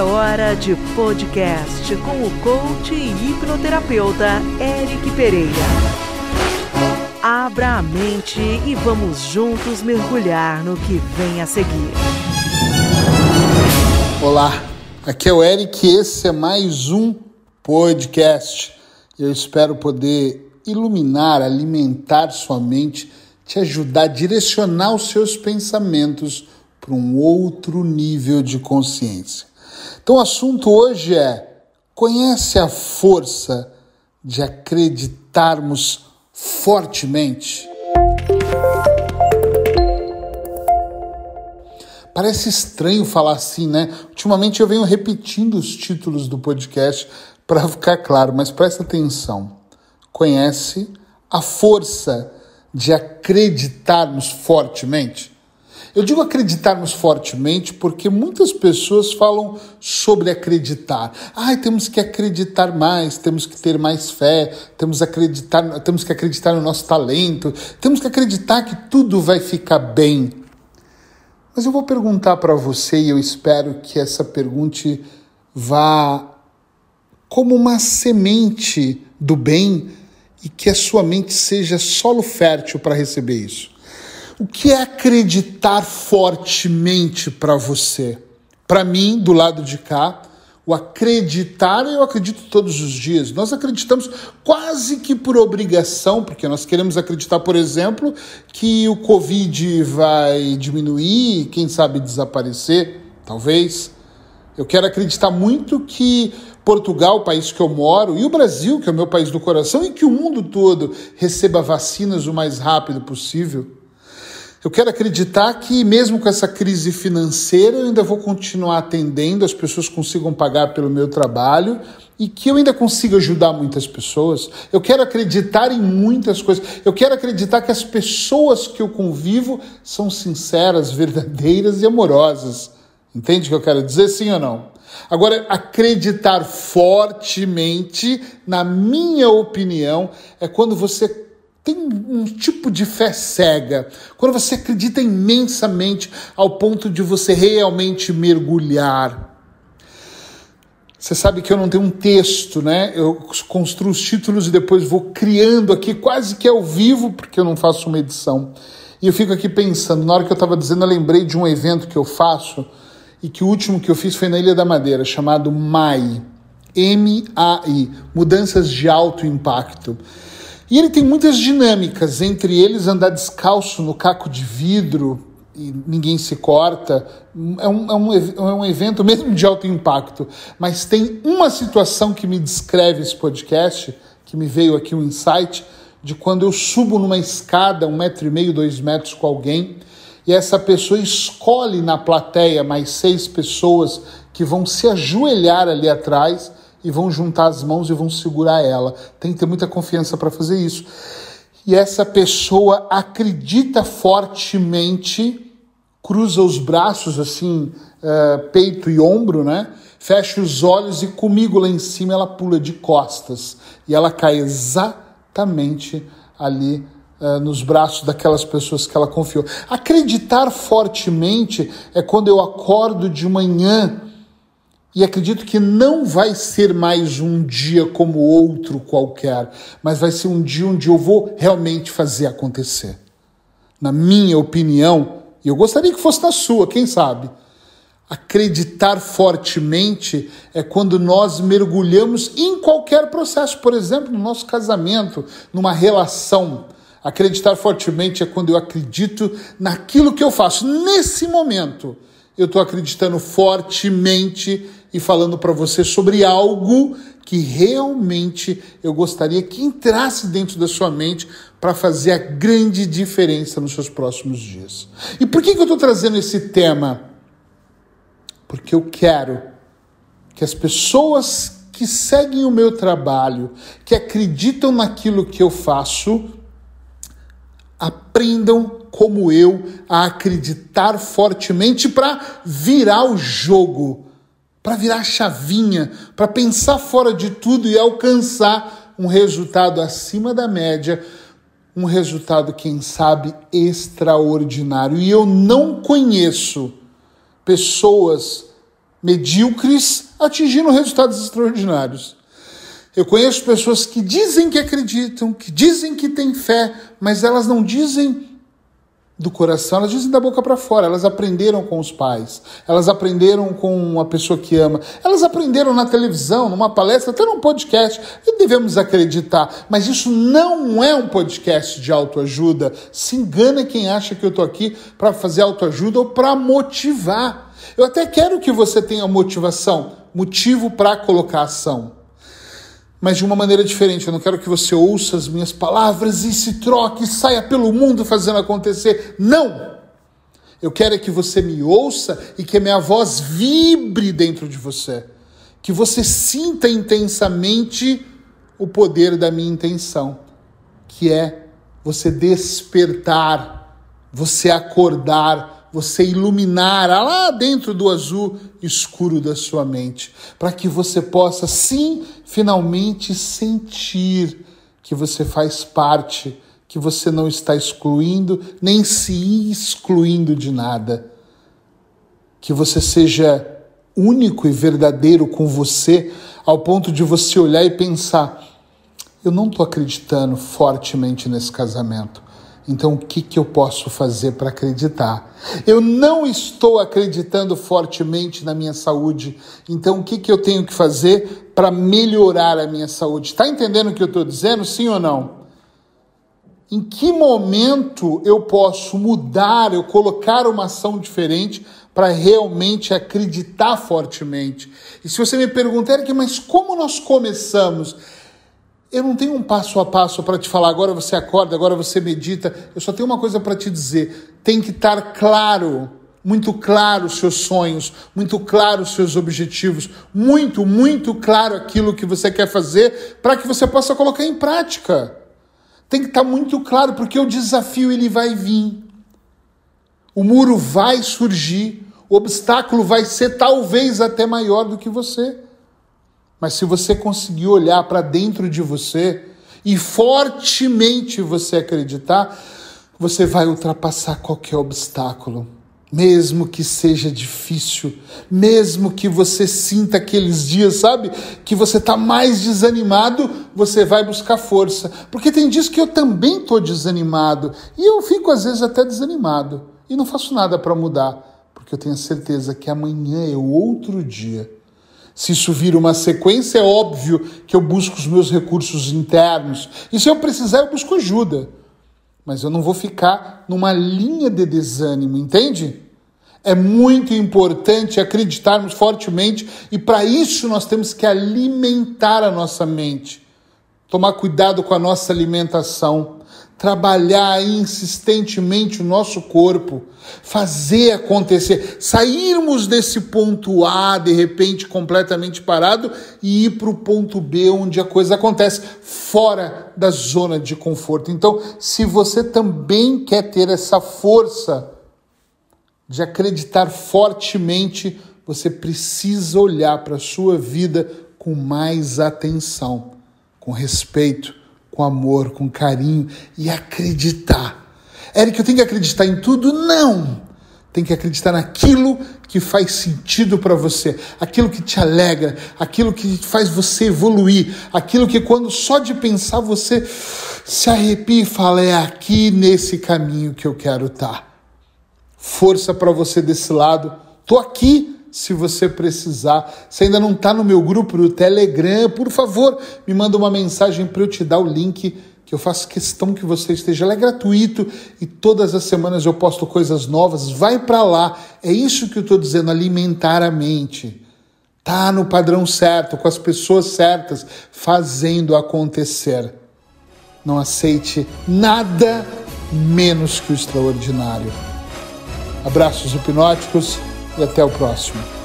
É hora de podcast com o coach e hipnoterapeuta Eric Pereira. Abra a mente e vamos juntos mergulhar no que vem a seguir. Olá, aqui é o Eric e esse é mais um podcast. Eu espero poder iluminar, alimentar sua mente, te ajudar a direcionar os seus pensamentos para um outro nível de consciência. Então, o assunto hoje é: conhece a força de acreditarmos fortemente? Parece estranho falar assim, né? Ultimamente eu venho repetindo os títulos do podcast para ficar claro, mas presta atenção. Conhece a força de acreditarmos fortemente? Eu digo acreditarmos fortemente porque muitas pessoas falam sobre acreditar. Ai, temos que acreditar mais, temos que ter mais fé, temos, acreditar, temos que acreditar no nosso talento, temos que acreditar que tudo vai ficar bem. Mas eu vou perguntar para você e eu espero que essa pergunta vá como uma semente do bem e que a sua mente seja solo fértil para receber isso. O que é acreditar fortemente para você? Para mim, do lado de cá, o acreditar eu acredito todos os dias. Nós acreditamos quase que por obrigação, porque nós queremos acreditar, por exemplo, que o Covid vai diminuir, quem sabe desaparecer, talvez. Eu quero acreditar muito que Portugal, o país que eu moro, e o Brasil, que é o meu país do coração, e que o mundo todo receba vacinas o mais rápido possível. Eu quero acreditar que, mesmo com essa crise financeira, eu ainda vou continuar atendendo, as pessoas consigam pagar pelo meu trabalho e que eu ainda consiga ajudar muitas pessoas. Eu quero acreditar em muitas coisas. Eu quero acreditar que as pessoas que eu convivo são sinceras, verdadeiras e amorosas. Entende o que eu quero dizer, sim ou não? Agora, acreditar fortemente, na minha opinião, é quando você tem um tipo de fé cega, quando você acredita imensamente ao ponto de você realmente mergulhar. Você sabe que eu não tenho um texto, né? Eu construo os títulos e depois vou criando aqui quase que ao vivo, porque eu não faço uma edição. E eu fico aqui pensando, na hora que eu estava dizendo, eu lembrei de um evento que eu faço e que o último que eu fiz foi na Ilha da Madeira, chamado MAI. M-A-I Mudanças de Alto Impacto. E ele tem muitas dinâmicas, entre eles andar descalço no caco de vidro e ninguém se corta. É um, é um, é um evento mesmo de alto impacto. Mas tem uma situação que me descreve esse podcast, que me veio aqui um insight, de quando eu subo numa escada, um metro e meio, dois metros com alguém, e essa pessoa escolhe na plateia mais seis pessoas que vão se ajoelhar ali atrás e vão juntar as mãos e vão segurar ela. Tem que ter muita confiança para fazer isso. E essa pessoa acredita fortemente, cruza os braços assim, uh, peito e ombro, né? Fecha os olhos e comigo lá em cima ela pula de costas e ela cai exatamente ali Uh, nos braços daquelas pessoas que ela confiou. Acreditar fortemente é quando eu acordo de manhã e acredito que não vai ser mais um dia como outro qualquer, mas vai ser um dia onde eu vou realmente fazer acontecer. Na minha opinião, e eu gostaria que fosse na sua, quem sabe? Acreditar fortemente é quando nós mergulhamos em qualquer processo, por exemplo, no nosso casamento, numa relação. Acreditar fortemente é quando eu acredito naquilo que eu faço. Nesse momento, eu estou acreditando fortemente e falando para você sobre algo que realmente eu gostaria que entrasse dentro da sua mente para fazer a grande diferença nos seus próximos dias. E por que, que eu estou trazendo esse tema? Porque eu quero que as pessoas que seguem o meu trabalho, que acreditam naquilo que eu faço, aprendam como eu a acreditar fortemente para virar o jogo para virar a chavinha, para pensar fora de tudo e alcançar um resultado acima da média, um resultado, quem sabe, extraordinário. E eu não conheço pessoas medíocres atingindo resultados extraordinários. Eu conheço pessoas que dizem que acreditam, que dizem que têm fé, mas elas não dizem do coração, elas dizem da boca para fora. Elas aprenderam com os pais, elas aprenderam com uma pessoa que ama, elas aprenderam na televisão, numa palestra, até num podcast. E devemos acreditar, mas isso não é um podcast de autoajuda. Se engana quem acha que eu estou aqui para fazer autoajuda ou para motivar. Eu até quero que você tenha motivação, motivo para colocar ação mas de uma maneira diferente. Eu não quero que você ouça as minhas palavras e se troque, e saia pelo mundo fazendo acontecer. Não! Eu quero é que você me ouça e que a minha voz vibre dentro de você. Que você sinta intensamente o poder da minha intenção, que é você despertar, você acordar você iluminar lá dentro do azul escuro da sua mente, para que você possa sim finalmente sentir que você faz parte, que você não está excluindo nem se excluindo de nada. Que você seja único e verdadeiro com você, ao ponto de você olhar e pensar: eu não estou acreditando fortemente nesse casamento então, o que, que eu posso fazer para acreditar? Eu não estou acreditando fortemente na minha saúde. Então, o que, que eu tenho que fazer para melhorar a minha saúde? Está entendendo o que eu estou dizendo? Sim ou não? Em que momento eu posso mudar, eu colocar uma ação diferente para realmente acreditar fortemente? E se você me perguntar, mas como nós começamos? Eu não tenho um passo a passo para te falar, agora você acorda, agora você medita. Eu só tenho uma coisa para te dizer. Tem que estar claro, muito claro os seus sonhos, muito claro os seus objetivos, muito, muito claro aquilo que você quer fazer para que você possa colocar em prática. Tem que estar muito claro, porque o desafio ele vai vir. O muro vai surgir, o obstáculo vai ser talvez até maior do que você. Mas se você conseguir olhar para dentro de você e fortemente você acreditar, você vai ultrapassar qualquer obstáculo. Mesmo que seja difícil, mesmo que você sinta aqueles dias, sabe, que você está mais desanimado, você vai buscar força. Porque tem dias que eu também estou desanimado e eu fico às vezes até desanimado e não faço nada para mudar, porque eu tenho certeza que amanhã é outro dia se isso vira uma sequência, é óbvio que eu busco os meus recursos internos. E se eu precisar, eu busco ajuda. Mas eu não vou ficar numa linha de desânimo, entende? É muito importante acreditarmos fortemente e para isso nós temos que alimentar a nossa mente. Tomar cuidado com a nossa alimentação trabalhar insistentemente o nosso corpo, fazer acontecer, sairmos desse ponto A, de repente completamente parado, e ir para o ponto B, onde a coisa acontece, fora da zona de conforto. Então, se você também quer ter essa força de acreditar fortemente, você precisa olhar para a sua vida com mais atenção, com respeito com amor, com carinho e acreditar. Eric, eu tenho que acreditar em tudo? Não! Tem que acreditar naquilo que faz sentido para você, aquilo que te alegra, aquilo que faz você evoluir, aquilo que quando só de pensar você se arrepia e fala: é aqui nesse caminho que eu quero estar. Tá. Força para você desse lado. Tô aqui se você precisar. Se ainda não está no meu grupo do Telegram, por favor, me manda uma mensagem para eu te dar o link, que eu faço questão que você esteja. Ele é gratuito e todas as semanas eu posto coisas novas. Vai para lá. É isso que eu estou dizendo, alimentar a mente. Tá no padrão certo, com as pessoas certas, fazendo acontecer. Não aceite nada menos que o extraordinário. Abraços hipnóticos e até o próximo.